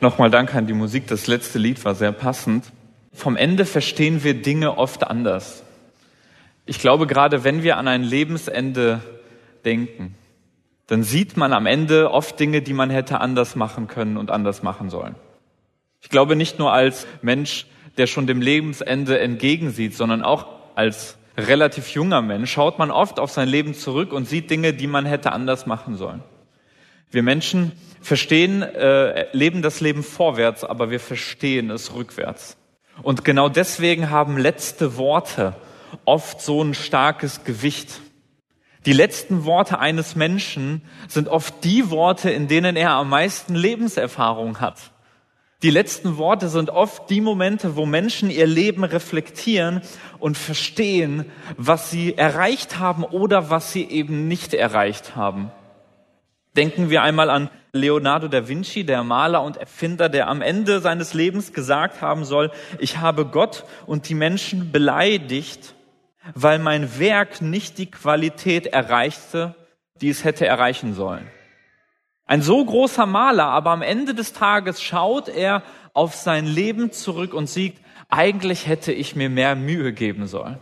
Nochmal Dank an die Musik. Das letzte Lied war sehr passend. Vom Ende verstehen wir Dinge oft anders. Ich glaube, gerade wenn wir an ein Lebensende denken, dann sieht man am Ende oft Dinge, die man hätte anders machen können und anders machen sollen. Ich glaube nicht nur als Mensch, der schon dem Lebensende entgegensieht, sondern auch als relativ junger Mensch schaut man oft auf sein Leben zurück und sieht Dinge, die man hätte anders machen sollen. Wir Menschen verstehen, äh, leben das Leben vorwärts, aber wir verstehen es rückwärts. Und genau deswegen haben letzte Worte oft so ein starkes Gewicht. Die letzten Worte eines Menschen sind oft die Worte, in denen er am meisten Lebenserfahrung hat. Die letzten Worte sind oft die Momente, wo Menschen ihr Leben reflektieren und verstehen, was sie erreicht haben oder was sie eben nicht erreicht haben. Denken wir einmal an Leonardo da Vinci, der Maler und Erfinder, der am Ende seines Lebens gesagt haben soll, ich habe Gott und die Menschen beleidigt, weil mein Werk nicht die Qualität erreichte, die es hätte erreichen sollen. Ein so großer Maler, aber am Ende des Tages schaut er auf sein Leben zurück und sieht, eigentlich hätte ich mir mehr Mühe geben sollen.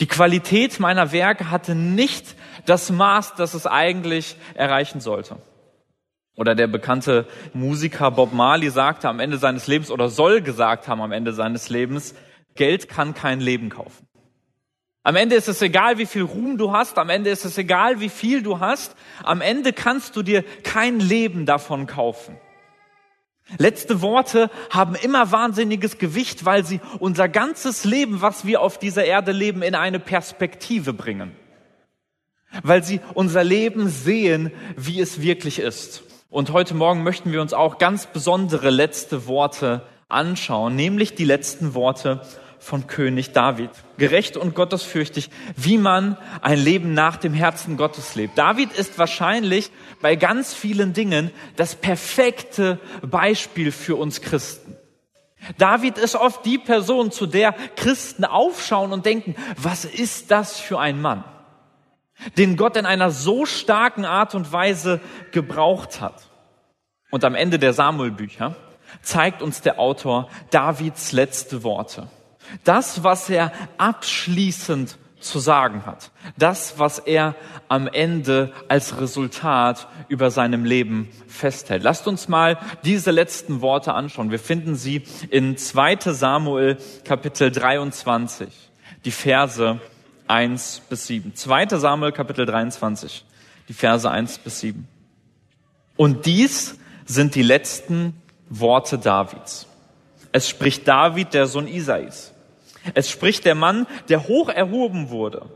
Die Qualität meiner Werke hatte nicht das Maß, das es eigentlich erreichen sollte. Oder der bekannte Musiker Bob Marley sagte am Ende seines Lebens oder soll gesagt haben am Ende seines Lebens, Geld kann kein Leben kaufen. Am Ende ist es egal, wie viel Ruhm du hast, am Ende ist es egal, wie viel du hast, am Ende kannst du dir kein Leben davon kaufen. Letzte Worte haben immer wahnsinniges Gewicht, weil sie unser ganzes Leben, was wir auf dieser Erde leben, in eine Perspektive bringen. Weil sie unser Leben sehen, wie es wirklich ist. Und heute Morgen möchten wir uns auch ganz besondere letzte Worte anschauen, nämlich die letzten Worte von König David. Gerecht und gottesfürchtig, wie man ein Leben nach dem Herzen Gottes lebt. David ist wahrscheinlich bei ganz vielen Dingen das perfekte Beispiel für uns Christen. David ist oft die Person, zu der Christen aufschauen und denken, was ist das für ein Mann, den Gott in einer so starken Art und Weise gebraucht hat. Und am Ende der Samuelbücher zeigt uns der Autor Davids letzte Worte. Das, was er abschließend zu sagen hat. Das, was er am Ende als Resultat über seinem Leben festhält. Lasst uns mal diese letzten Worte anschauen. Wir finden sie in 2 Samuel Kapitel 23, die Verse 1 bis 7. 2 Samuel Kapitel 23, die Verse 1 bis 7. Und dies sind die letzten Worte Davids. Es spricht David, der Sohn Isais. Es spricht der Mann, der hoch erhoben wurde,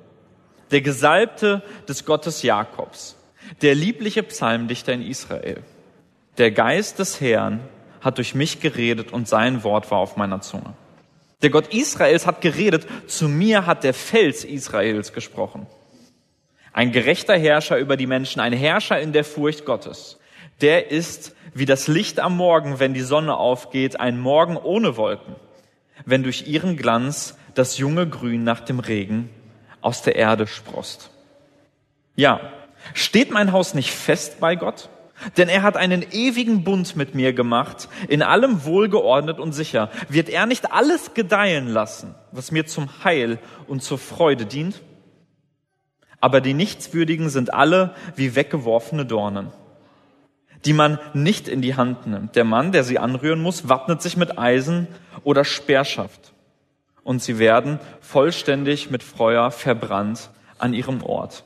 der Gesalbte des Gottes Jakobs, der liebliche Psalmdichter in Israel. Der Geist des Herrn hat durch mich geredet und sein Wort war auf meiner Zunge. Der Gott Israels hat geredet, zu mir hat der Fels Israels gesprochen. Ein gerechter Herrscher über die Menschen, ein Herrscher in der Furcht Gottes. Der ist wie das Licht am Morgen, wenn die Sonne aufgeht, ein Morgen ohne Wolken wenn durch ihren Glanz das junge Grün nach dem Regen aus der Erde sprost. Ja, steht mein Haus nicht fest bei Gott? Denn er hat einen ewigen Bund mit mir gemacht, in allem wohlgeordnet und sicher. Wird er nicht alles gedeihen lassen, was mir zum Heil und zur Freude dient? Aber die Nichtswürdigen sind alle wie weggeworfene Dornen die man nicht in die Hand nimmt. Der Mann, der sie anrühren muss, wappnet sich mit Eisen oder Speerschaft. Und sie werden vollständig mit Feuer verbrannt an ihrem Ort.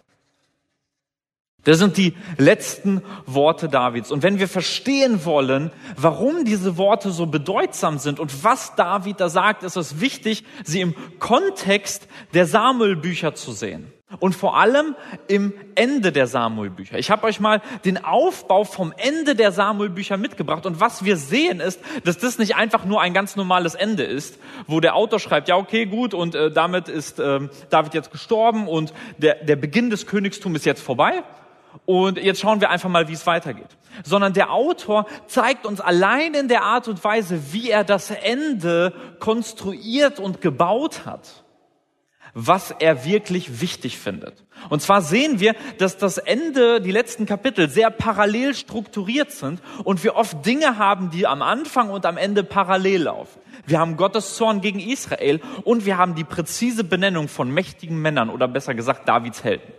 Das sind die letzten Worte Davids. Und wenn wir verstehen wollen, warum diese Worte so bedeutsam sind und was David da sagt, ist es wichtig, sie im Kontext der Samuelbücher zu sehen. Und vor allem im Ende der Samuelbücher. Ich habe euch mal den Aufbau vom Ende der Samuelbücher mitgebracht. Und was wir sehen ist, dass das nicht einfach nur ein ganz normales Ende ist, wo der Autor schreibt, ja okay, gut, und äh, damit ist äh, David jetzt gestorben und der, der Beginn des Königstums ist jetzt vorbei. Und jetzt schauen wir einfach mal, wie es weitergeht. Sondern der Autor zeigt uns allein in der Art und Weise, wie er das Ende konstruiert und gebaut hat was er wirklich wichtig findet. Und zwar sehen wir, dass das Ende, die letzten Kapitel sehr parallel strukturiert sind und wir oft Dinge haben, die am Anfang und am Ende parallel laufen. Wir haben Gottes Zorn gegen Israel und wir haben die präzise Benennung von mächtigen Männern oder besser gesagt Davids Helden.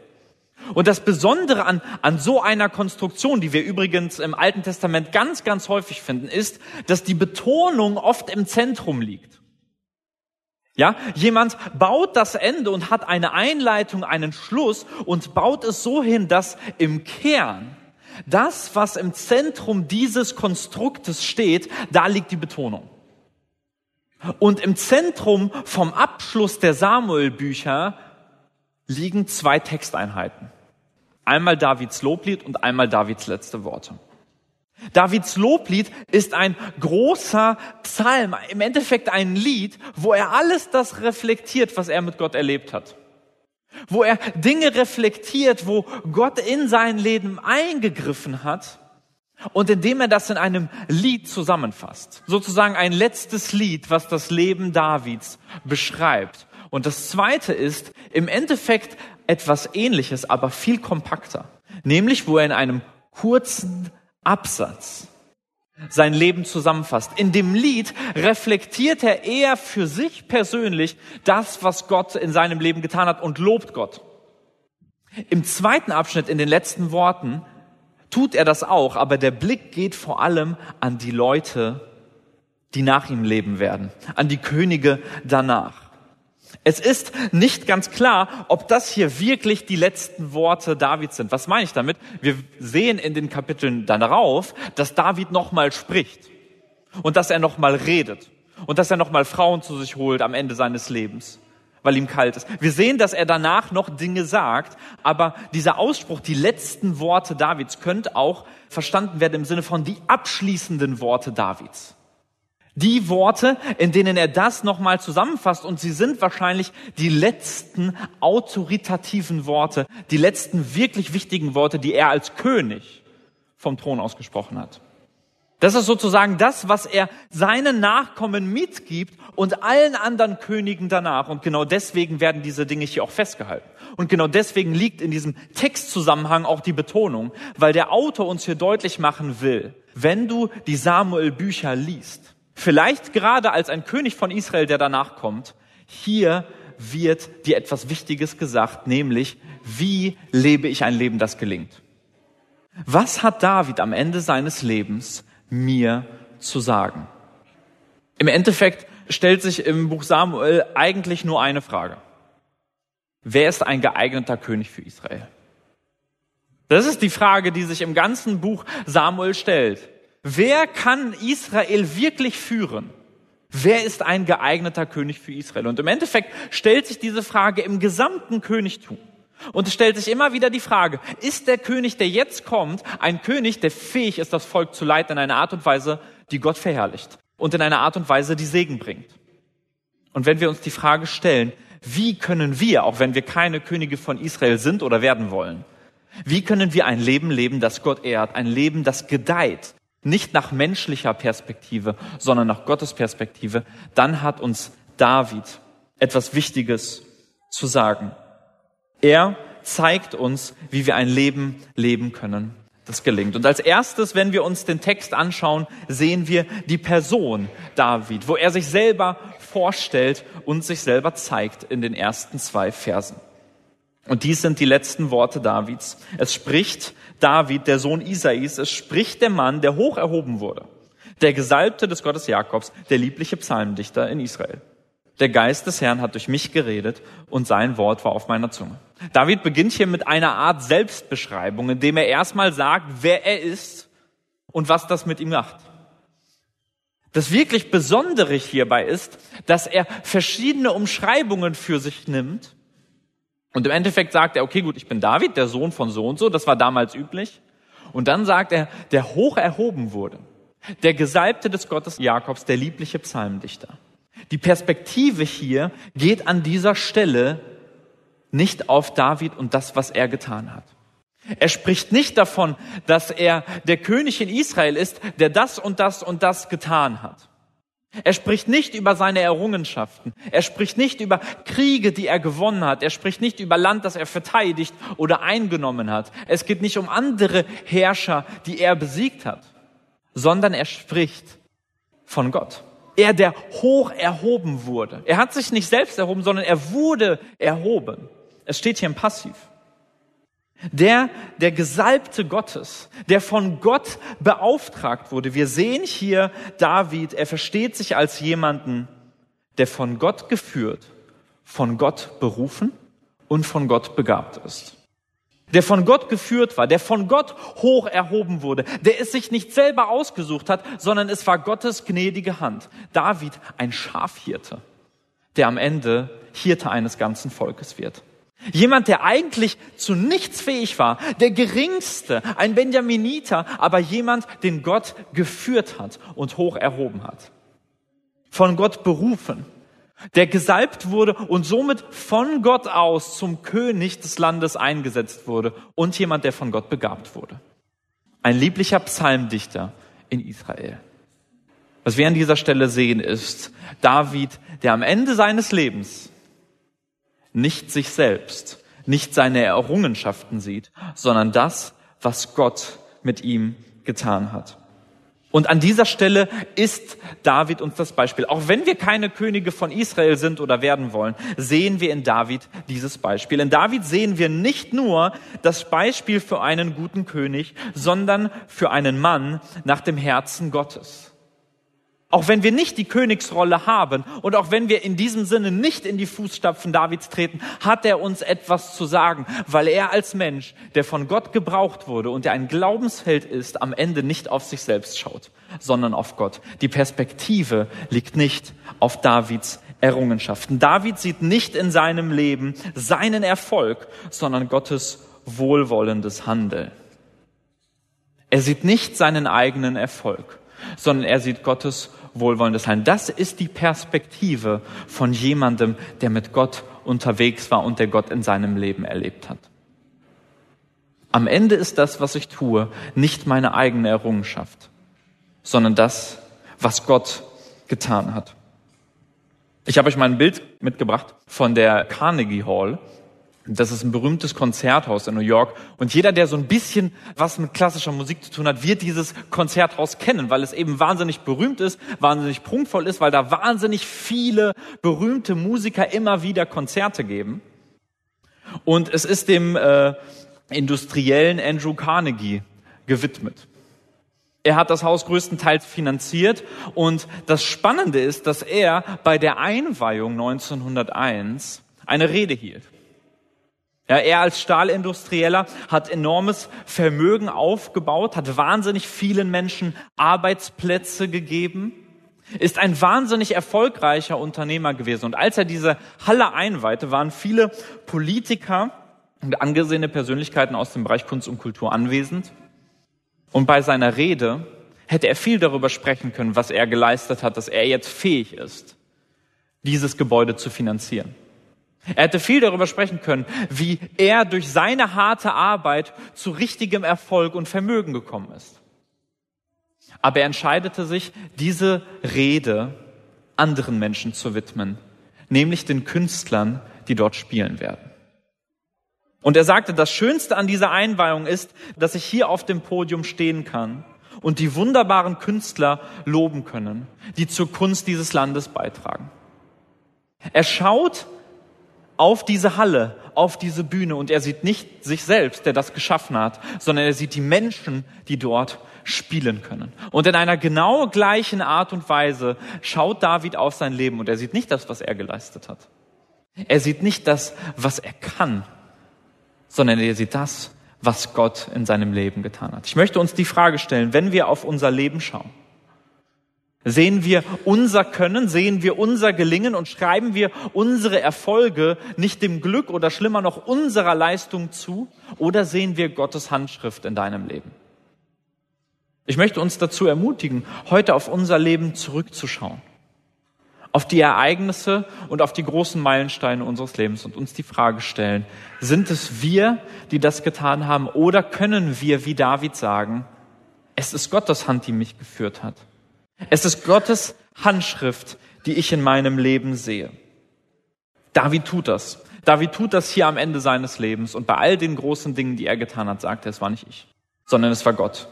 Und das Besondere an, an so einer Konstruktion, die wir übrigens im Alten Testament ganz, ganz häufig finden, ist, dass die Betonung oft im Zentrum liegt. Ja, jemand baut das Ende und hat eine Einleitung, einen Schluss und baut es so hin, dass im Kern das, was im Zentrum dieses Konstruktes steht, da liegt die Betonung. Und im Zentrum vom Abschluss der Samuel-Bücher liegen zwei Texteinheiten. Einmal Davids Loblied und einmal Davids letzte Worte. Davids Loblied ist ein großer Psalm, im Endeffekt ein Lied, wo er alles das reflektiert, was er mit Gott erlebt hat. Wo er Dinge reflektiert, wo Gott in sein Leben eingegriffen hat und indem er das in einem Lied zusammenfasst. Sozusagen ein letztes Lied, was das Leben Davids beschreibt. Und das zweite ist im Endeffekt etwas ähnliches, aber viel kompakter. Nämlich, wo er in einem kurzen Absatz sein Leben zusammenfasst. In dem Lied reflektiert er eher für sich persönlich das, was Gott in seinem Leben getan hat und lobt Gott. Im zweiten Abschnitt, in den letzten Worten, tut er das auch, aber der Blick geht vor allem an die Leute, die nach ihm leben werden, an die Könige danach. Es ist nicht ganz klar, ob das hier wirklich die letzten Worte Davids sind. Was meine ich damit? Wir sehen in den Kapiteln darauf, dass David nochmal spricht und dass er nochmal redet und dass er nochmal Frauen zu sich holt am Ende seines Lebens, weil ihm kalt ist. Wir sehen, dass er danach noch Dinge sagt, aber dieser Ausspruch, die letzten Worte Davids, könnte auch verstanden werden im Sinne von die abschließenden Worte Davids. Die Worte, in denen er das nochmal zusammenfasst, und sie sind wahrscheinlich die letzten autoritativen Worte, die letzten wirklich wichtigen Worte, die er als König vom Thron ausgesprochen hat. Das ist sozusagen das, was er seinen Nachkommen mitgibt und allen anderen Königen danach. Und genau deswegen werden diese Dinge hier auch festgehalten. Und genau deswegen liegt in diesem Textzusammenhang auch die Betonung, weil der Autor uns hier deutlich machen will, wenn du die Samuel-Bücher liest, Vielleicht gerade als ein König von Israel, der danach kommt, hier wird dir etwas Wichtiges gesagt, nämlich, wie lebe ich ein Leben, das gelingt? Was hat David am Ende seines Lebens mir zu sagen? Im Endeffekt stellt sich im Buch Samuel eigentlich nur eine Frage. Wer ist ein geeigneter König für Israel? Das ist die Frage, die sich im ganzen Buch Samuel stellt. Wer kann Israel wirklich führen? Wer ist ein geeigneter König für Israel? Und im Endeffekt stellt sich diese Frage im gesamten Königtum. Und es stellt sich immer wieder die Frage, ist der König, der jetzt kommt, ein König, der fähig ist, das Volk zu leiten in einer Art und Weise, die Gott verherrlicht und in einer Art und Weise, die Segen bringt? Und wenn wir uns die Frage stellen, wie können wir, auch wenn wir keine Könige von Israel sind oder werden wollen, wie können wir ein Leben leben, das Gott ehrt, ein Leben, das gedeiht, nicht nach menschlicher Perspektive, sondern nach Gottes Perspektive, dann hat uns David etwas Wichtiges zu sagen. Er zeigt uns, wie wir ein Leben leben können, das gelingt. Und als erstes, wenn wir uns den Text anschauen, sehen wir die Person David, wo er sich selber vorstellt und sich selber zeigt in den ersten zwei Versen. Und dies sind die letzten Worte Davids. Es spricht David, der Sohn Isais, es spricht der Mann, der hoch erhoben wurde, der Gesalbte des Gottes Jakobs, der liebliche Psalmdichter in Israel. Der Geist des Herrn hat durch mich geredet und sein Wort war auf meiner Zunge. David beginnt hier mit einer Art Selbstbeschreibung, indem er erstmal sagt, wer er ist und was das mit ihm macht. Das wirklich Besondere hierbei ist, dass er verschiedene Umschreibungen für sich nimmt und im Endeffekt sagt er, okay, gut, ich bin David, der Sohn von so und so, das war damals üblich. Und dann sagt er, der hoch erhoben wurde, der Gesalbte des Gottes Jakobs, der liebliche Psalmdichter. Die Perspektive hier geht an dieser Stelle nicht auf David und das, was er getan hat. Er spricht nicht davon, dass er der König in Israel ist, der das und das und das getan hat. Er spricht nicht über seine Errungenschaften. Er spricht nicht über Kriege, die er gewonnen hat. Er spricht nicht über Land, das er verteidigt oder eingenommen hat. Es geht nicht um andere Herrscher, die er besiegt hat, sondern er spricht von Gott. Er, der hoch erhoben wurde. Er hat sich nicht selbst erhoben, sondern er wurde erhoben. Es steht hier im Passiv. Der, der Gesalbte Gottes, der von Gott beauftragt wurde. Wir sehen hier David, er versteht sich als jemanden, der von Gott geführt, von Gott berufen und von Gott begabt ist. Der von Gott geführt war, der von Gott hoch erhoben wurde, der es sich nicht selber ausgesucht hat, sondern es war Gottes gnädige Hand. David, ein Schafhirte, der am Ende Hirte eines ganzen Volkes wird. Jemand, der eigentlich zu nichts fähig war, der geringste, ein Benjaminiter, aber jemand, den Gott geführt hat und hoch erhoben hat. Von Gott berufen, der gesalbt wurde und somit von Gott aus zum König des Landes eingesetzt wurde und jemand, der von Gott begabt wurde. Ein lieblicher Psalmdichter in Israel. Was wir an dieser Stelle sehen, ist David, der am Ende seines Lebens nicht sich selbst, nicht seine Errungenschaften sieht, sondern das, was Gott mit ihm getan hat. Und an dieser Stelle ist David uns das Beispiel. Auch wenn wir keine Könige von Israel sind oder werden wollen, sehen wir in David dieses Beispiel. In David sehen wir nicht nur das Beispiel für einen guten König, sondern für einen Mann nach dem Herzen Gottes. Auch wenn wir nicht die Königsrolle haben und auch wenn wir in diesem Sinne nicht in die Fußstapfen Davids treten, hat er uns etwas zu sagen, weil er als Mensch, der von Gott gebraucht wurde und der ein Glaubensheld ist, am Ende nicht auf sich selbst schaut, sondern auf Gott. Die Perspektive liegt nicht auf Davids Errungenschaften. David sieht nicht in seinem Leben seinen Erfolg, sondern Gottes wohlwollendes Handeln. Er sieht nicht seinen eigenen Erfolg, sondern er sieht Gottes wohlwollendes Handeln. Das ist die Perspektive von jemandem, der mit Gott unterwegs war und der Gott in seinem Leben erlebt hat. Am Ende ist das, was ich tue, nicht meine eigene Errungenschaft, sondern das, was Gott getan hat. Ich habe euch mal ein Bild mitgebracht von der Carnegie Hall. Das ist ein berühmtes Konzerthaus in New York. Und jeder, der so ein bisschen was mit klassischer Musik zu tun hat, wird dieses Konzerthaus kennen, weil es eben wahnsinnig berühmt ist, wahnsinnig prunkvoll ist, weil da wahnsinnig viele berühmte Musiker immer wieder Konzerte geben. Und es ist dem äh, industriellen Andrew Carnegie gewidmet. Er hat das Haus größtenteils finanziert und das Spannende ist, dass er bei der Einweihung 1901 eine Rede hielt. Ja, er als Stahlindustrieller hat enormes Vermögen aufgebaut, hat wahnsinnig vielen Menschen Arbeitsplätze gegeben, ist ein wahnsinnig erfolgreicher Unternehmer gewesen. Und als er diese Halle einweihte, waren viele Politiker und angesehene Persönlichkeiten aus dem Bereich Kunst und Kultur anwesend. Und bei seiner Rede hätte er viel darüber sprechen können, was er geleistet hat, dass er jetzt fähig ist, dieses Gebäude zu finanzieren. Er hätte viel darüber sprechen können, wie er durch seine harte Arbeit zu richtigem Erfolg und Vermögen gekommen ist. Aber er entscheidete sich, diese Rede anderen Menschen zu widmen, nämlich den Künstlern, die dort spielen werden. Und er sagte, das Schönste an dieser Einweihung ist, dass ich hier auf dem Podium stehen kann und die wunderbaren Künstler loben können, die zur Kunst dieses Landes beitragen. Er schaut auf diese Halle, auf diese Bühne und er sieht nicht sich selbst, der das geschaffen hat, sondern er sieht die Menschen, die dort spielen können. Und in einer genau gleichen Art und Weise schaut David auf sein Leben und er sieht nicht das, was er geleistet hat. Er sieht nicht das, was er kann, sondern er sieht das, was Gott in seinem Leben getan hat. Ich möchte uns die Frage stellen, wenn wir auf unser Leben schauen, Sehen wir unser Können, sehen wir unser Gelingen und schreiben wir unsere Erfolge nicht dem Glück oder schlimmer noch unserer Leistung zu oder sehen wir Gottes Handschrift in deinem Leben? Ich möchte uns dazu ermutigen, heute auf unser Leben zurückzuschauen, auf die Ereignisse und auf die großen Meilensteine unseres Lebens und uns die Frage stellen, sind es wir, die das getan haben oder können wir wie David sagen, es ist Gottes Hand, die mich geführt hat? Es ist Gottes Handschrift, die ich in meinem Leben sehe. David tut das. David tut das hier am Ende seines Lebens und bei all den großen Dingen, die er getan hat, sagt er, es war nicht ich, sondern es war Gott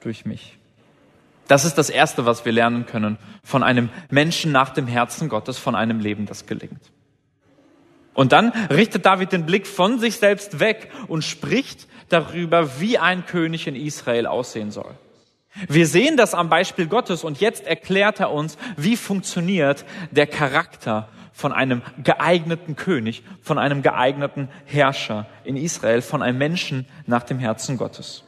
durch mich. Das ist das Erste, was wir lernen können von einem Menschen nach dem Herzen Gottes, von einem Leben, das gelingt. Und dann richtet David den Blick von sich selbst weg und spricht darüber, wie ein König in Israel aussehen soll. Wir sehen das am Beispiel Gottes und jetzt erklärt er uns, wie funktioniert der Charakter von einem geeigneten König, von einem geeigneten Herrscher in Israel, von einem Menschen nach dem Herzen Gottes.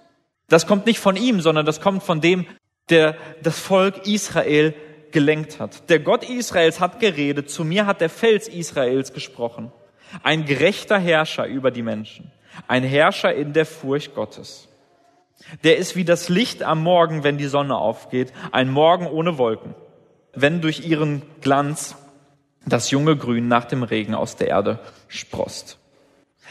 Das kommt nicht von ihm, sondern das kommt von dem, der das Volk Israel gelenkt hat. Der Gott Israels hat geredet, zu mir hat der Fels Israels gesprochen. Ein gerechter Herrscher über die Menschen, ein Herrscher in der Furcht Gottes. Der ist wie das Licht am Morgen, wenn die Sonne aufgeht, ein Morgen ohne Wolken, wenn durch ihren Glanz das junge Grün nach dem Regen aus der Erde sprost.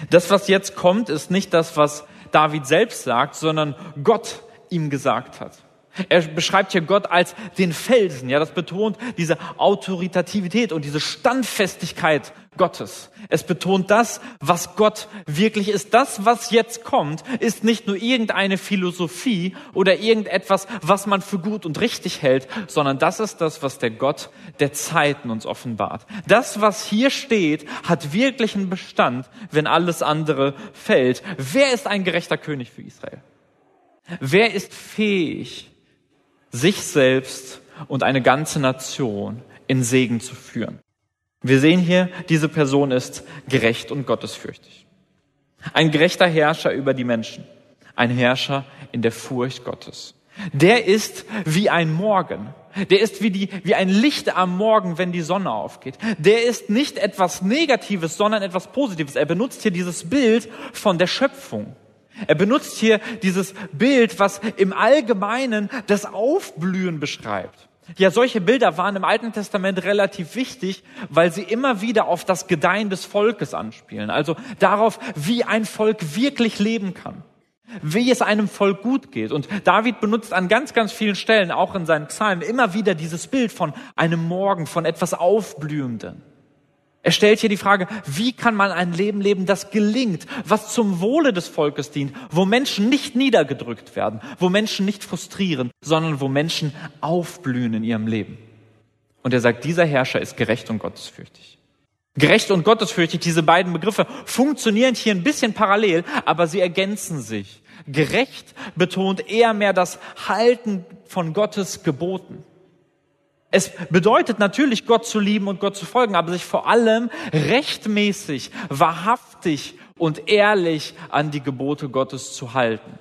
Das, was jetzt kommt, ist nicht das, was David selbst sagt, sondern Gott ihm gesagt hat. Er beschreibt hier Gott als den Felsen. Ja, das betont diese Autoritativität und diese Standfestigkeit Gottes. Es betont das, was Gott wirklich ist. Das, was jetzt kommt, ist nicht nur irgendeine Philosophie oder irgendetwas, was man für gut und richtig hält, sondern das ist das, was der Gott der Zeiten uns offenbart. Das, was hier steht, hat wirklich einen Bestand, wenn alles andere fällt. Wer ist ein gerechter König für Israel? Wer ist fähig, sich selbst und eine ganze Nation in Segen zu führen. Wir sehen hier, diese Person ist gerecht und gottesfürchtig. Ein gerechter Herrscher über die Menschen. Ein Herrscher in der Furcht Gottes. Der ist wie ein Morgen. Der ist wie, die, wie ein Licht am Morgen, wenn die Sonne aufgeht. Der ist nicht etwas Negatives, sondern etwas Positives. Er benutzt hier dieses Bild von der Schöpfung. Er benutzt hier dieses Bild, was im Allgemeinen das Aufblühen beschreibt. Ja, solche Bilder waren im Alten Testament relativ wichtig, weil sie immer wieder auf das Gedeihen des Volkes anspielen. Also darauf, wie ein Volk wirklich leben kann. Wie es einem Volk gut geht. Und David benutzt an ganz, ganz vielen Stellen, auch in seinen Psalmen, immer wieder dieses Bild von einem Morgen, von etwas Aufblühenden. Er stellt hier die Frage, wie kann man ein Leben leben, das gelingt, was zum Wohle des Volkes dient, wo Menschen nicht niedergedrückt werden, wo Menschen nicht frustrieren, sondern wo Menschen aufblühen in ihrem Leben. Und er sagt, dieser Herrscher ist gerecht und gottesfürchtig. Gerecht und gottesfürchtig, diese beiden Begriffe funktionieren hier ein bisschen parallel, aber sie ergänzen sich. Gerecht betont eher mehr das Halten von Gottes Geboten. Es bedeutet natürlich, Gott zu lieben und Gott zu folgen, aber sich vor allem rechtmäßig, wahrhaftig und ehrlich an die Gebote Gottes zu halten.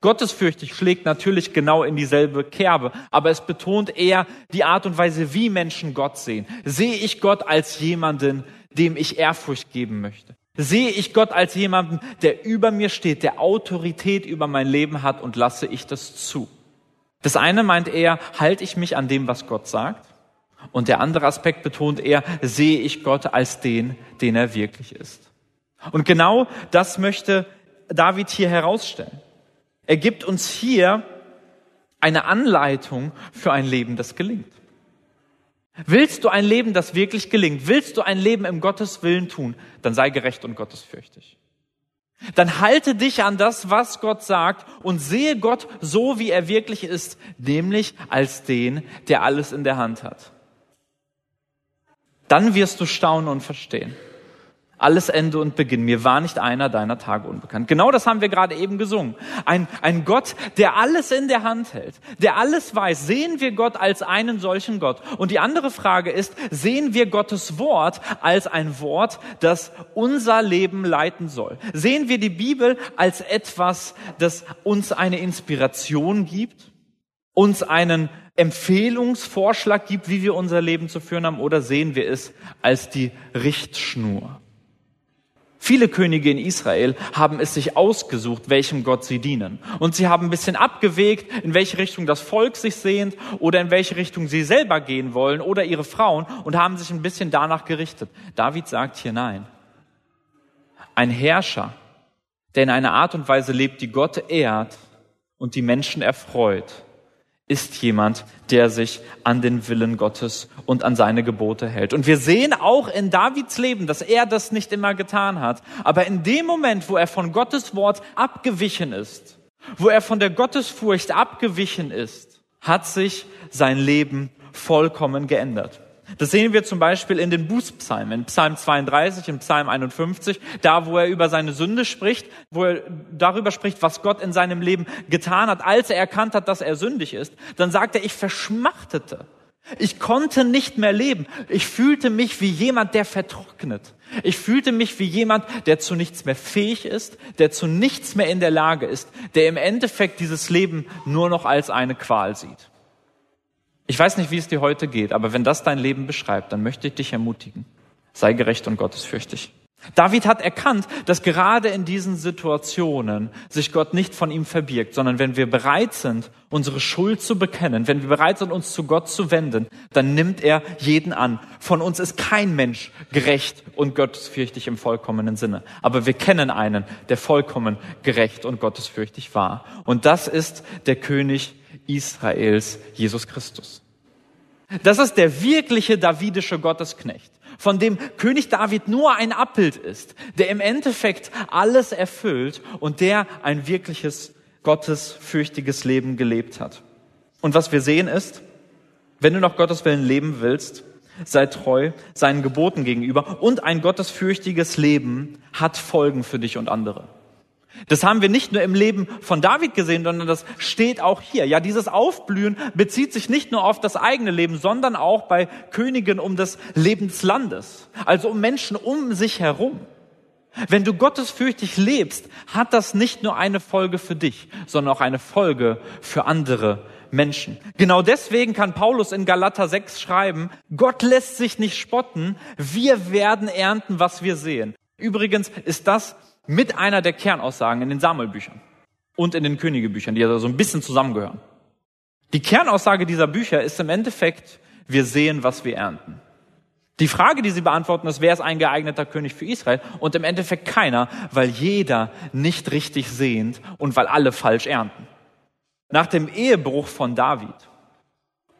Gottesfürchtig schlägt natürlich genau in dieselbe Kerbe, aber es betont eher die Art und Weise, wie Menschen Gott sehen. Sehe ich Gott als jemanden, dem ich Ehrfurcht geben möchte? Sehe ich Gott als jemanden, der über mir steht, der Autorität über mein Leben hat und lasse ich das zu? Das eine meint eher, halte ich mich an dem, was Gott sagt? Und der andere Aspekt betont eher, sehe ich Gott als den, den er wirklich ist. Und genau das möchte David hier herausstellen. Er gibt uns hier eine Anleitung für ein Leben, das gelingt. Willst du ein Leben, das wirklich gelingt? Willst du ein Leben im Gottes Willen tun? Dann sei gerecht und gottesfürchtig. Dann halte dich an das, was Gott sagt und sehe Gott so, wie er wirklich ist, nämlich als den, der alles in der Hand hat. Dann wirst du staunen und verstehen alles Ende und Beginn. Mir war nicht einer deiner Tage unbekannt. Genau das haben wir gerade eben gesungen. Ein, ein Gott, der alles in der Hand hält, der alles weiß. Sehen wir Gott als einen solchen Gott? Und die andere Frage ist, sehen wir Gottes Wort als ein Wort, das unser Leben leiten soll? Sehen wir die Bibel als etwas, das uns eine Inspiration gibt, uns einen Empfehlungsvorschlag gibt, wie wir unser Leben zu führen haben, oder sehen wir es als die Richtschnur? Viele Könige in Israel haben es sich ausgesucht, welchem Gott sie dienen. Und sie haben ein bisschen abgewegt, in welche Richtung das Volk sich sehnt oder in welche Richtung sie selber gehen wollen oder ihre Frauen und haben sich ein bisschen danach gerichtet. David sagt hier nein. Ein Herrscher, der in einer Art und Weise lebt, die Gott ehrt und die Menschen erfreut, ist jemand, der sich an den Willen Gottes und an seine Gebote hält. Und wir sehen auch in Davids Leben, dass er das nicht immer getan hat. Aber in dem Moment, wo er von Gottes Wort abgewichen ist, wo er von der Gottesfurcht abgewichen ist, hat sich sein Leben vollkommen geändert. Das sehen wir zum Beispiel in den Bußpsalmen, in Psalm 32, in Psalm 51, da wo er über seine Sünde spricht, wo er darüber spricht, was Gott in seinem Leben getan hat, als er erkannt hat, dass er sündig ist. Dann sagt er, ich verschmachtete. Ich konnte nicht mehr leben. Ich fühlte mich wie jemand, der vertrocknet. Ich fühlte mich wie jemand, der zu nichts mehr fähig ist, der zu nichts mehr in der Lage ist, der im Endeffekt dieses Leben nur noch als eine Qual sieht. Ich weiß nicht, wie es dir heute geht, aber wenn das dein Leben beschreibt, dann möchte ich dich ermutigen. Sei gerecht und gottesfürchtig. David hat erkannt, dass gerade in diesen Situationen sich Gott nicht von ihm verbirgt, sondern wenn wir bereit sind, unsere Schuld zu bekennen, wenn wir bereit sind, uns zu Gott zu wenden, dann nimmt er jeden an. Von uns ist kein Mensch gerecht und gottesfürchtig im vollkommenen Sinne. Aber wir kennen einen, der vollkommen gerecht und gottesfürchtig war. Und das ist der König Israels, Jesus Christus. Das ist der wirkliche davidische Gottesknecht, von dem König David nur ein Abbild ist, der im Endeffekt alles erfüllt und der ein wirkliches gottesfürchtiges Leben gelebt hat. Und was wir sehen ist, wenn du nach Gottes Willen leben willst, sei treu seinen Geboten gegenüber und ein gottesfürchtiges Leben hat Folgen für dich und andere. Das haben wir nicht nur im Leben von David gesehen, sondern das steht auch hier. Ja, dieses Aufblühen bezieht sich nicht nur auf das eigene Leben, sondern auch bei Königen um des Lebenslandes, also um Menschen um sich herum. Wenn du gottesfürchtig lebst, hat das nicht nur eine Folge für dich, sondern auch eine Folge für andere Menschen. Genau deswegen kann Paulus in Galater 6 schreiben, Gott lässt sich nicht spotten, wir werden ernten, was wir sehen. Übrigens ist das mit einer der Kernaussagen in den Samuelbüchern und in den Königebüchern, die also so ein bisschen zusammengehören. Die Kernaussage dieser Bücher ist im Endeffekt, wir sehen, was wir ernten. Die Frage, die sie beantworten, ist, wer ist ein geeigneter König für Israel? Und im Endeffekt keiner, weil jeder nicht richtig sehnt und weil alle falsch ernten. Nach dem Ehebruch von David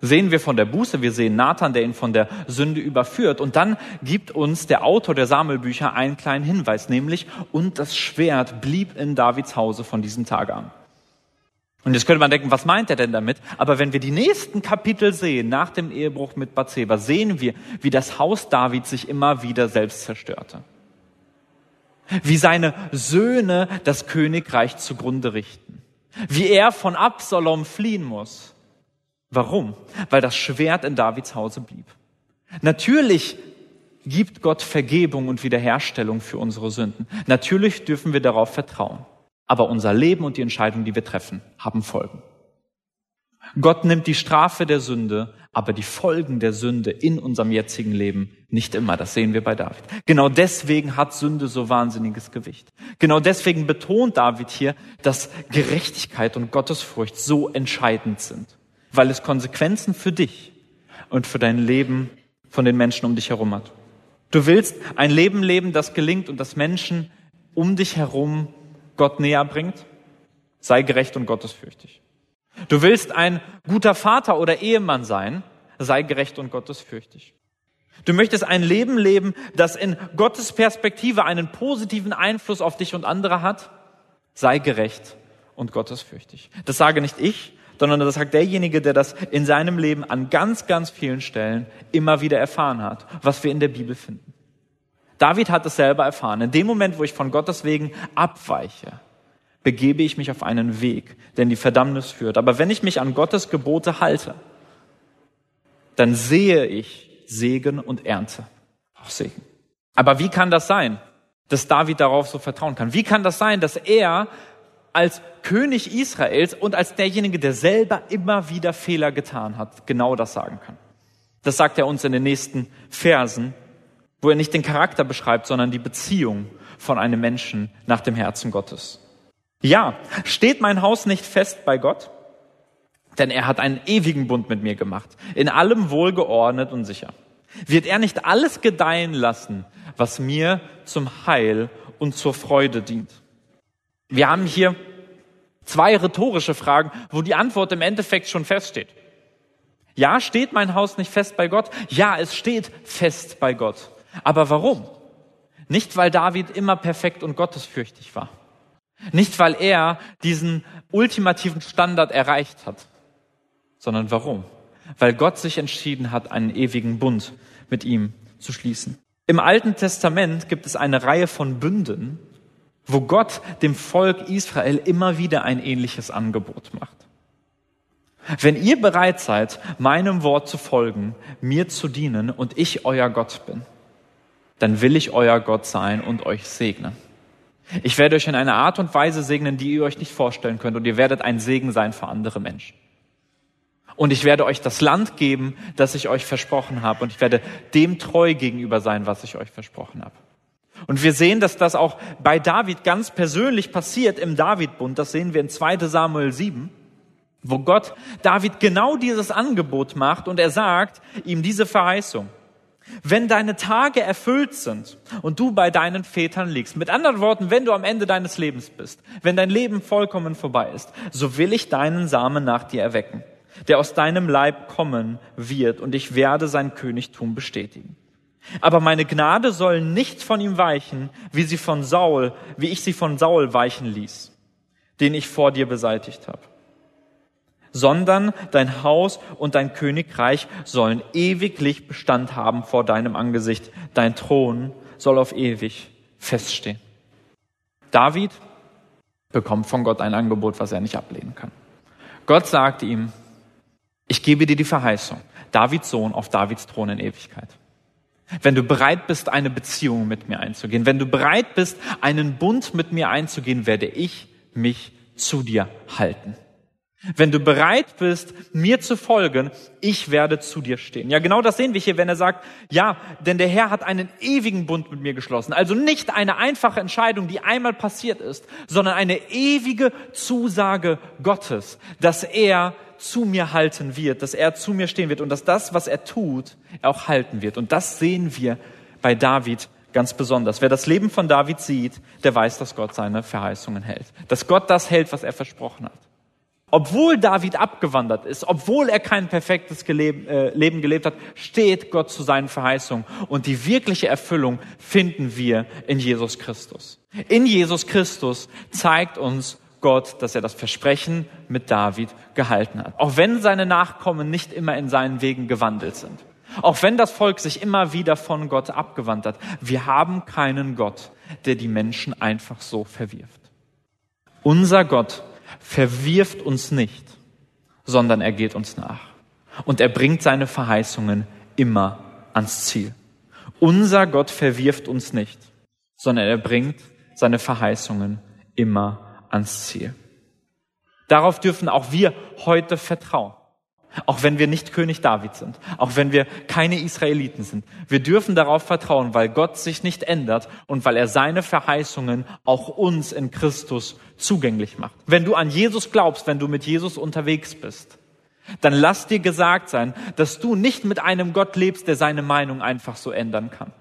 sehen wir von der Buße, wir sehen Nathan, der ihn von der Sünde überführt. Und dann gibt uns der Autor der Sammelbücher einen kleinen Hinweis, nämlich, und das Schwert blieb in Davids Hause von diesem Tag an. Und jetzt könnte man denken, was meint er denn damit? Aber wenn wir die nächsten Kapitel sehen, nach dem Ehebruch mit Bathseba, sehen wir, wie das Haus Davids sich immer wieder selbst zerstörte. Wie seine Söhne das Königreich zugrunde richten. Wie er von Absalom fliehen muss Warum? Weil das Schwert in Davids Hause blieb. Natürlich gibt Gott Vergebung und Wiederherstellung für unsere Sünden. Natürlich dürfen wir darauf vertrauen. Aber unser Leben und die Entscheidungen, die wir treffen, haben Folgen. Gott nimmt die Strafe der Sünde, aber die Folgen der Sünde in unserem jetzigen Leben nicht immer. Das sehen wir bei David. Genau deswegen hat Sünde so wahnsinniges Gewicht. Genau deswegen betont David hier, dass Gerechtigkeit und Gottesfurcht so entscheidend sind weil es Konsequenzen für dich und für dein Leben von den Menschen um dich herum hat. Du willst ein Leben leben, das gelingt und das Menschen um dich herum Gott näher bringt? Sei gerecht und gottesfürchtig. Du willst ein guter Vater oder Ehemann sein? Sei gerecht und gottesfürchtig. Du möchtest ein Leben leben, das in Gottes Perspektive einen positiven Einfluss auf dich und andere hat? Sei gerecht und gottesfürchtig. Das sage nicht ich, sondern das sagt derjenige, der das in seinem Leben an ganz, ganz vielen Stellen immer wieder erfahren hat, was wir in der Bibel finden. David hat es selber erfahren. In dem Moment, wo ich von Gottes wegen abweiche, begebe ich mich auf einen Weg, der in die Verdammnis führt. Aber wenn ich mich an Gottes Gebote halte, dann sehe ich Segen und Ernte. Auch Segen. Aber wie kann das sein, dass David darauf so vertrauen kann? Wie kann das sein, dass er als König Israels und als derjenige, der selber immer wieder Fehler getan hat, genau das sagen kann. Das sagt er uns in den nächsten Versen, wo er nicht den Charakter beschreibt, sondern die Beziehung von einem Menschen nach dem Herzen Gottes. Ja, steht mein Haus nicht fest bei Gott? Denn er hat einen ewigen Bund mit mir gemacht, in allem wohlgeordnet und sicher. Wird er nicht alles gedeihen lassen, was mir zum Heil und zur Freude dient? Wir haben hier Zwei rhetorische Fragen, wo die Antwort im Endeffekt schon feststeht. Ja, steht mein Haus nicht fest bei Gott? Ja, es steht fest bei Gott. Aber warum? Nicht, weil David immer perfekt und gottesfürchtig war. Nicht, weil er diesen ultimativen Standard erreicht hat, sondern warum? Weil Gott sich entschieden hat, einen ewigen Bund mit ihm zu schließen. Im Alten Testament gibt es eine Reihe von Bünden, wo Gott dem Volk Israel immer wieder ein ähnliches Angebot macht. Wenn ihr bereit seid, meinem Wort zu folgen, mir zu dienen und ich euer Gott bin, dann will ich euer Gott sein und euch segnen. Ich werde euch in einer Art und Weise segnen, die ihr euch nicht vorstellen könnt und ihr werdet ein Segen sein für andere Menschen. Und ich werde euch das Land geben, das ich euch versprochen habe und ich werde dem treu gegenüber sein, was ich euch versprochen habe. Und wir sehen, dass das auch bei David ganz persönlich passiert im Davidbund. Das sehen wir in 2 Samuel 7, wo Gott David genau dieses Angebot macht und er sagt ihm diese Verheißung. Wenn deine Tage erfüllt sind und du bei deinen Vätern liegst, mit anderen Worten, wenn du am Ende deines Lebens bist, wenn dein Leben vollkommen vorbei ist, so will ich deinen Samen nach dir erwecken, der aus deinem Leib kommen wird und ich werde sein Königtum bestätigen. Aber meine Gnade soll nicht von ihm weichen, wie sie von Saul, wie ich sie von Saul weichen ließ, den ich vor dir beseitigt habe. Sondern dein Haus und dein Königreich sollen ewiglich Bestand haben vor deinem Angesicht. Dein Thron soll auf ewig feststehen. David bekommt von Gott ein Angebot, was er nicht ablehnen kann. Gott sagt ihm, ich gebe dir die Verheißung, Davids Sohn auf Davids Thron in Ewigkeit. Wenn du bereit bist, eine Beziehung mit mir einzugehen, wenn du bereit bist, einen Bund mit mir einzugehen, werde ich mich zu dir halten. Wenn du bereit bist, mir zu folgen, ich werde zu dir stehen. Ja, genau das sehen wir hier, wenn er sagt, ja, denn der Herr hat einen ewigen Bund mit mir geschlossen. Also nicht eine einfache Entscheidung, die einmal passiert ist, sondern eine ewige Zusage Gottes, dass er zu mir halten wird, dass er zu mir stehen wird und dass das, was er tut, er auch halten wird. Und das sehen wir bei David ganz besonders. Wer das Leben von David sieht, der weiß, dass Gott seine Verheißungen hält. Dass Gott das hält, was er versprochen hat. Obwohl David abgewandert ist, obwohl er kein perfektes äh, Leben gelebt hat, steht Gott zu seinen Verheißungen. Und die wirkliche Erfüllung finden wir in Jesus Christus. In Jesus Christus zeigt uns Gott, dass er das Versprechen mit David gehalten hat. Auch wenn seine Nachkommen nicht immer in seinen Wegen gewandelt sind. Auch wenn das Volk sich immer wieder von Gott abgewandt hat. Wir haben keinen Gott, der die Menschen einfach so verwirft. Unser Gott verwirft uns nicht, sondern er geht uns nach. Und er bringt seine Verheißungen immer ans Ziel. Unser Gott verwirft uns nicht, sondern er bringt seine Verheißungen immer ans Ziel. Darauf dürfen auch wir heute vertrauen. Auch wenn wir nicht König David sind, auch wenn wir keine Israeliten sind. Wir dürfen darauf vertrauen, weil Gott sich nicht ändert und weil er seine Verheißungen auch uns in Christus zugänglich macht. Wenn du an Jesus glaubst, wenn du mit Jesus unterwegs bist, dann lass dir gesagt sein, dass du nicht mit einem Gott lebst, der seine Meinung einfach so ändern kann.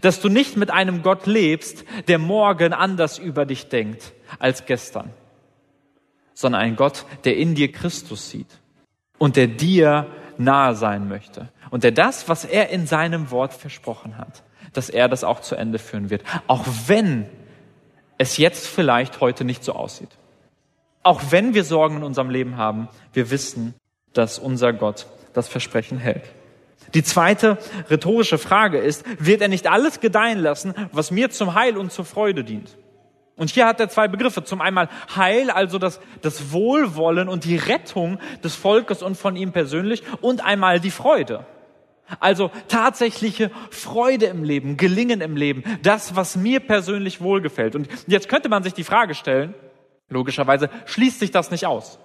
Dass du nicht mit einem Gott lebst, der morgen anders über dich denkt als gestern, sondern ein Gott, der in dir Christus sieht und der dir nahe sein möchte und der das, was er in seinem Wort versprochen hat, dass er das auch zu Ende führen wird, auch wenn es jetzt vielleicht heute nicht so aussieht. Auch wenn wir Sorgen in unserem Leben haben, wir wissen, dass unser Gott das Versprechen hält. Die zweite rhetorische Frage ist, wird er nicht alles gedeihen lassen, was mir zum Heil und zur Freude dient? Und hier hat er zwei Begriffe. Zum einmal Heil, also das, das Wohlwollen und die Rettung des Volkes und von ihm persönlich und einmal die Freude. Also tatsächliche Freude im Leben, Gelingen im Leben, das, was mir persönlich wohlgefällt. Und jetzt könnte man sich die Frage stellen, logischerweise schließt sich das nicht aus.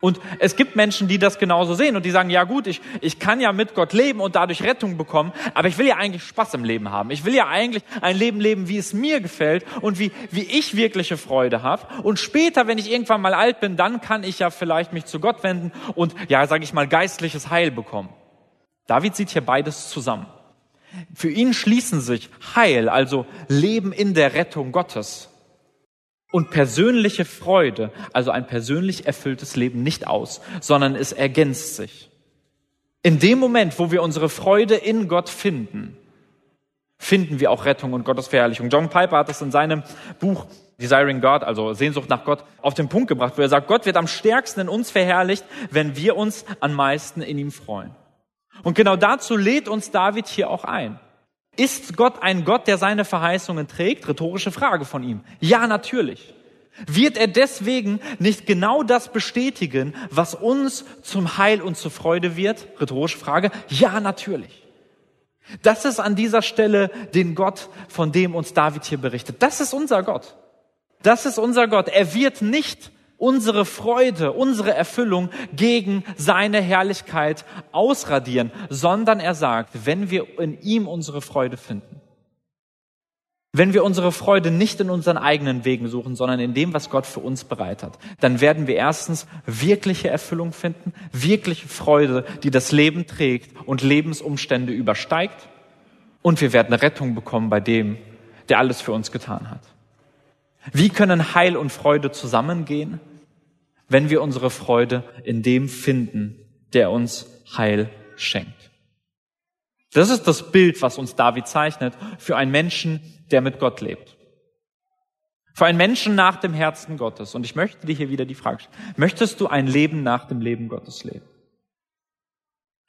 Und es gibt Menschen, die das genauso sehen und die sagen, ja gut, ich, ich kann ja mit Gott leben und dadurch Rettung bekommen, aber ich will ja eigentlich Spaß im Leben haben. Ich will ja eigentlich ein Leben leben, wie es mir gefällt und wie, wie ich wirkliche Freude habe. Und später, wenn ich irgendwann mal alt bin, dann kann ich ja vielleicht mich zu Gott wenden und, ja, sage ich mal, geistliches Heil bekommen. David sieht hier beides zusammen. Für ihn schließen sich Heil, also Leben in der Rettung Gottes und persönliche Freude, also ein persönlich erfülltes Leben nicht aus, sondern es ergänzt sich. In dem Moment, wo wir unsere Freude in Gott finden, finden wir auch Rettung und Gottes Verherrlichung. John Piper hat das in seinem Buch Desiring God, also Sehnsucht nach Gott, auf den Punkt gebracht, wo er sagt, Gott wird am stärksten in uns verherrlicht, wenn wir uns am meisten in ihm freuen. Und genau dazu lädt uns David hier auch ein. Ist Gott ein Gott, der seine Verheißungen trägt? Rhetorische Frage von ihm. Ja, natürlich. Wird er deswegen nicht genau das bestätigen, was uns zum Heil und zur Freude wird? Rhetorische Frage. Ja, natürlich. Das ist an dieser Stelle den Gott, von dem uns David hier berichtet. Das ist unser Gott. Das ist unser Gott. Er wird nicht unsere Freude, unsere Erfüllung gegen seine Herrlichkeit ausradieren, sondern er sagt, wenn wir in ihm unsere Freude finden, wenn wir unsere Freude nicht in unseren eigenen Wegen suchen, sondern in dem, was Gott für uns bereit hat, dann werden wir erstens wirkliche Erfüllung finden, wirkliche Freude, die das Leben trägt und Lebensumstände übersteigt. Und wir werden Rettung bekommen bei dem, der alles für uns getan hat. Wie können Heil und Freude zusammengehen? Wenn wir unsere Freude in dem finden, der uns Heil schenkt. Das ist das Bild, was uns David zeichnet für einen Menschen, der mit Gott lebt. Für einen Menschen nach dem Herzen Gottes. Und ich möchte dir hier wieder die Frage stellen. Möchtest du ein Leben nach dem Leben Gottes leben?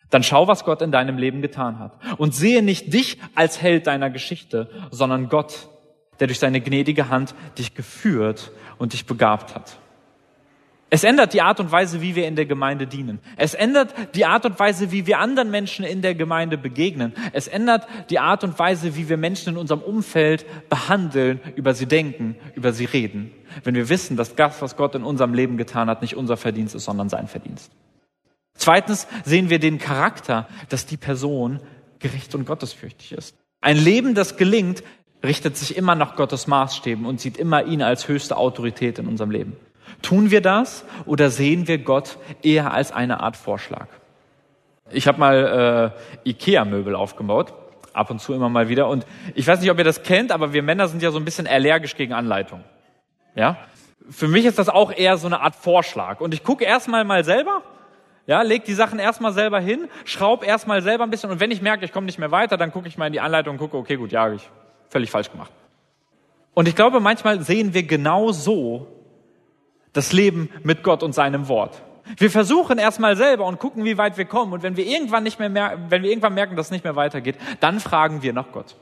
Dann schau, was Gott in deinem Leben getan hat. Und sehe nicht dich als Held deiner Geschichte, sondern Gott, der durch seine gnädige Hand dich geführt und dich begabt hat. Es ändert die Art und Weise, wie wir in der Gemeinde dienen. Es ändert die Art und Weise, wie wir anderen Menschen in der Gemeinde begegnen. Es ändert die Art und Weise, wie wir Menschen in unserem Umfeld behandeln, über sie denken, über sie reden. Wenn wir wissen, dass das, was Gott in unserem Leben getan hat, nicht unser Verdienst ist, sondern sein Verdienst. Zweitens sehen wir den Charakter, dass die Person gerecht und gottesfürchtig ist. Ein Leben, das gelingt, richtet sich immer nach Gottes Maßstäben und sieht immer ihn als höchste Autorität in unserem Leben. Tun wir das oder sehen wir Gott eher als eine Art Vorschlag? Ich habe mal äh, Ikea-Möbel aufgebaut, ab und zu immer mal wieder. Und ich weiß nicht, ob ihr das kennt, aber wir Männer sind ja so ein bisschen allergisch gegen Anleitung. Ja? Für mich ist das auch eher so eine Art Vorschlag. Und ich gucke erstmal mal selber, ja, leg die Sachen erstmal selber hin, schraub erstmal selber ein bisschen und wenn ich merke, ich komme nicht mehr weiter, dann gucke ich mal in die Anleitung und gucke, okay, gut, ja, ich völlig falsch gemacht. Und ich glaube, manchmal sehen wir genau so das Leben mit Gott und seinem Wort. Wir versuchen erstmal selber und gucken, wie weit wir kommen. Und wenn wir irgendwann nicht mehr, mer wenn wir irgendwann merken, dass es nicht mehr weitergeht, dann fragen wir nach Gott.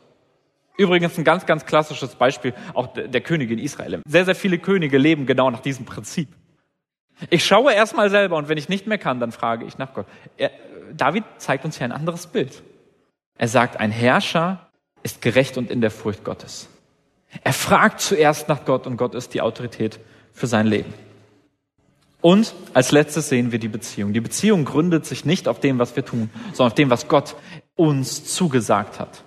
Übrigens ein ganz, ganz klassisches Beispiel auch der Könige in Israel. Sehr, sehr viele Könige leben genau nach diesem Prinzip. Ich schaue erstmal selber und wenn ich nicht mehr kann, dann frage ich nach Gott. Er, David zeigt uns hier ein anderes Bild. Er sagt, ein Herrscher ist gerecht und in der Furcht Gottes. Er fragt zuerst nach Gott und Gott ist die Autorität für sein Leben. Und als letztes sehen wir die Beziehung. Die Beziehung gründet sich nicht auf dem, was wir tun, sondern auf dem, was Gott uns zugesagt hat.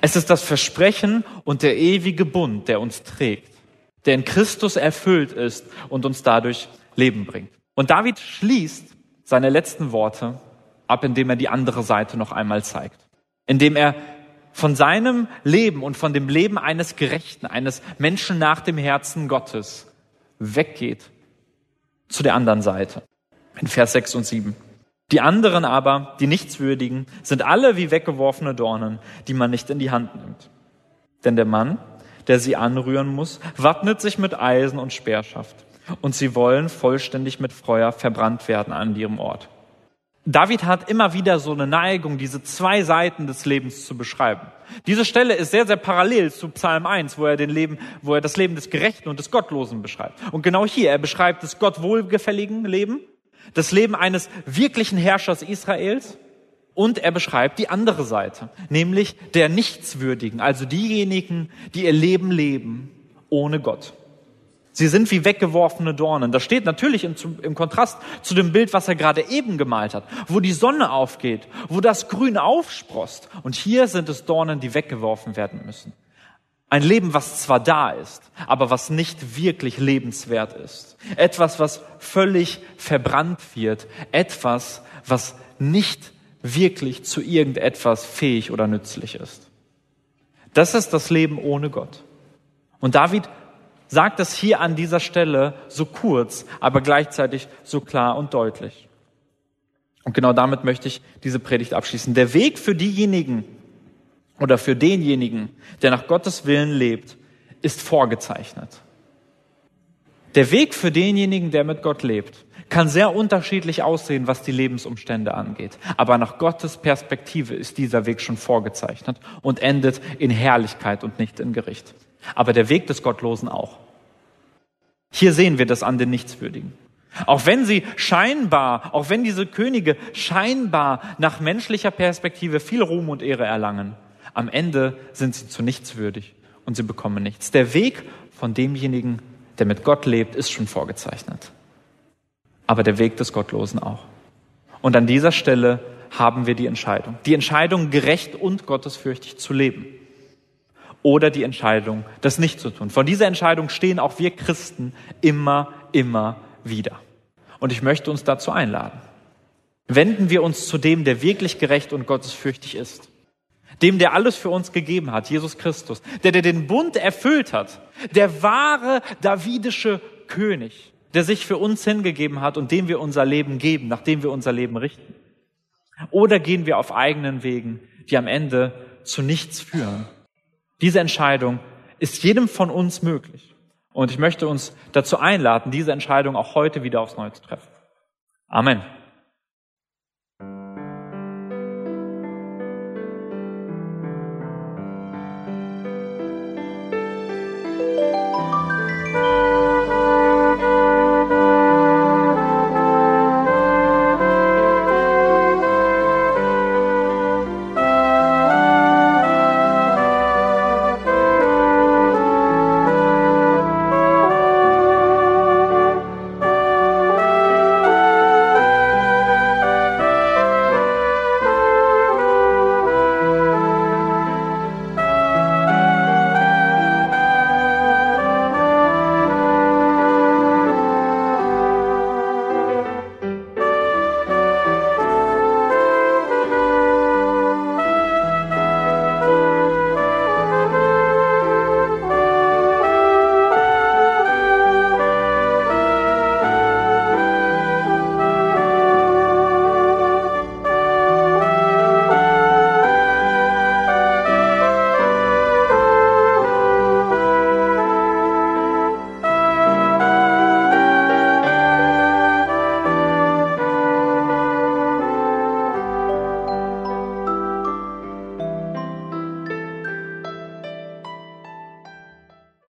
Es ist das Versprechen und der ewige Bund, der uns trägt, der in Christus erfüllt ist und uns dadurch Leben bringt. Und David schließt seine letzten Worte ab, indem er die andere Seite noch einmal zeigt. Indem er von seinem Leben und von dem Leben eines Gerechten, eines Menschen nach dem Herzen Gottes weggeht zu der anderen Seite. In Vers 6 und 7. Die anderen aber, die Nichtswürdigen, sind alle wie weggeworfene Dornen, die man nicht in die Hand nimmt. Denn der Mann, der sie anrühren muss, wappnet sich mit Eisen und Speerschaft. Und sie wollen vollständig mit Feuer verbrannt werden an ihrem Ort. David hat immer wieder so eine Neigung, diese zwei Seiten des Lebens zu beschreiben. Diese Stelle ist sehr, sehr parallel zu Psalm 1, wo er, den Leben, wo er das Leben des Gerechten und des Gottlosen beschreibt. Und genau hier, er beschreibt das Gott wohlgefälligen Leben, das Leben eines wirklichen Herrschers Israels und er beschreibt die andere Seite, nämlich der Nichtswürdigen, also diejenigen, die ihr Leben leben ohne Gott. Sie sind wie weggeworfene Dornen. Das steht natürlich im, Kontrast zu dem Bild, was er gerade eben gemalt hat, wo die Sonne aufgeht, wo das Grün aufsprost. Und hier sind es Dornen, die weggeworfen werden müssen. Ein Leben, was zwar da ist, aber was nicht wirklich lebenswert ist. Etwas, was völlig verbrannt wird. Etwas, was nicht wirklich zu irgendetwas fähig oder nützlich ist. Das ist das Leben ohne Gott. Und David sagt es hier an dieser Stelle so kurz, aber gleichzeitig so klar und deutlich. Und genau damit möchte ich diese Predigt abschließen. Der Weg für diejenigen oder für denjenigen, der nach Gottes Willen lebt, ist vorgezeichnet. Der Weg für denjenigen, der mit Gott lebt, kann sehr unterschiedlich aussehen, was die Lebensumstände angeht. Aber nach Gottes Perspektive ist dieser Weg schon vorgezeichnet und endet in Herrlichkeit und nicht in Gericht. Aber der Weg des Gottlosen auch. Hier sehen wir das an den Nichtswürdigen. Auch wenn sie scheinbar, auch wenn diese Könige scheinbar nach menschlicher Perspektive viel Ruhm und Ehre erlangen, am Ende sind sie zu nichts würdig und sie bekommen nichts. Der Weg von demjenigen, der mit Gott lebt, ist schon vorgezeichnet. Aber der Weg des Gottlosen auch. Und an dieser Stelle haben wir die Entscheidung. Die Entscheidung, gerecht und gottesfürchtig zu leben. Oder die Entscheidung, das nicht zu tun. Von dieser Entscheidung stehen auch wir Christen immer, immer wieder. Und ich möchte uns dazu einladen. Wenden wir uns zu dem, der wirklich gerecht und gottesfürchtig ist. Dem, der alles für uns gegeben hat, Jesus Christus. Der, der den Bund erfüllt hat. Der wahre davidische König, der sich für uns hingegeben hat und dem wir unser Leben geben, nachdem wir unser Leben richten. Oder gehen wir auf eigenen Wegen, die am Ende zu nichts führen. Diese Entscheidung ist jedem von uns möglich. Und ich möchte uns dazu einladen, diese Entscheidung auch heute wieder aufs Neue zu treffen. Amen.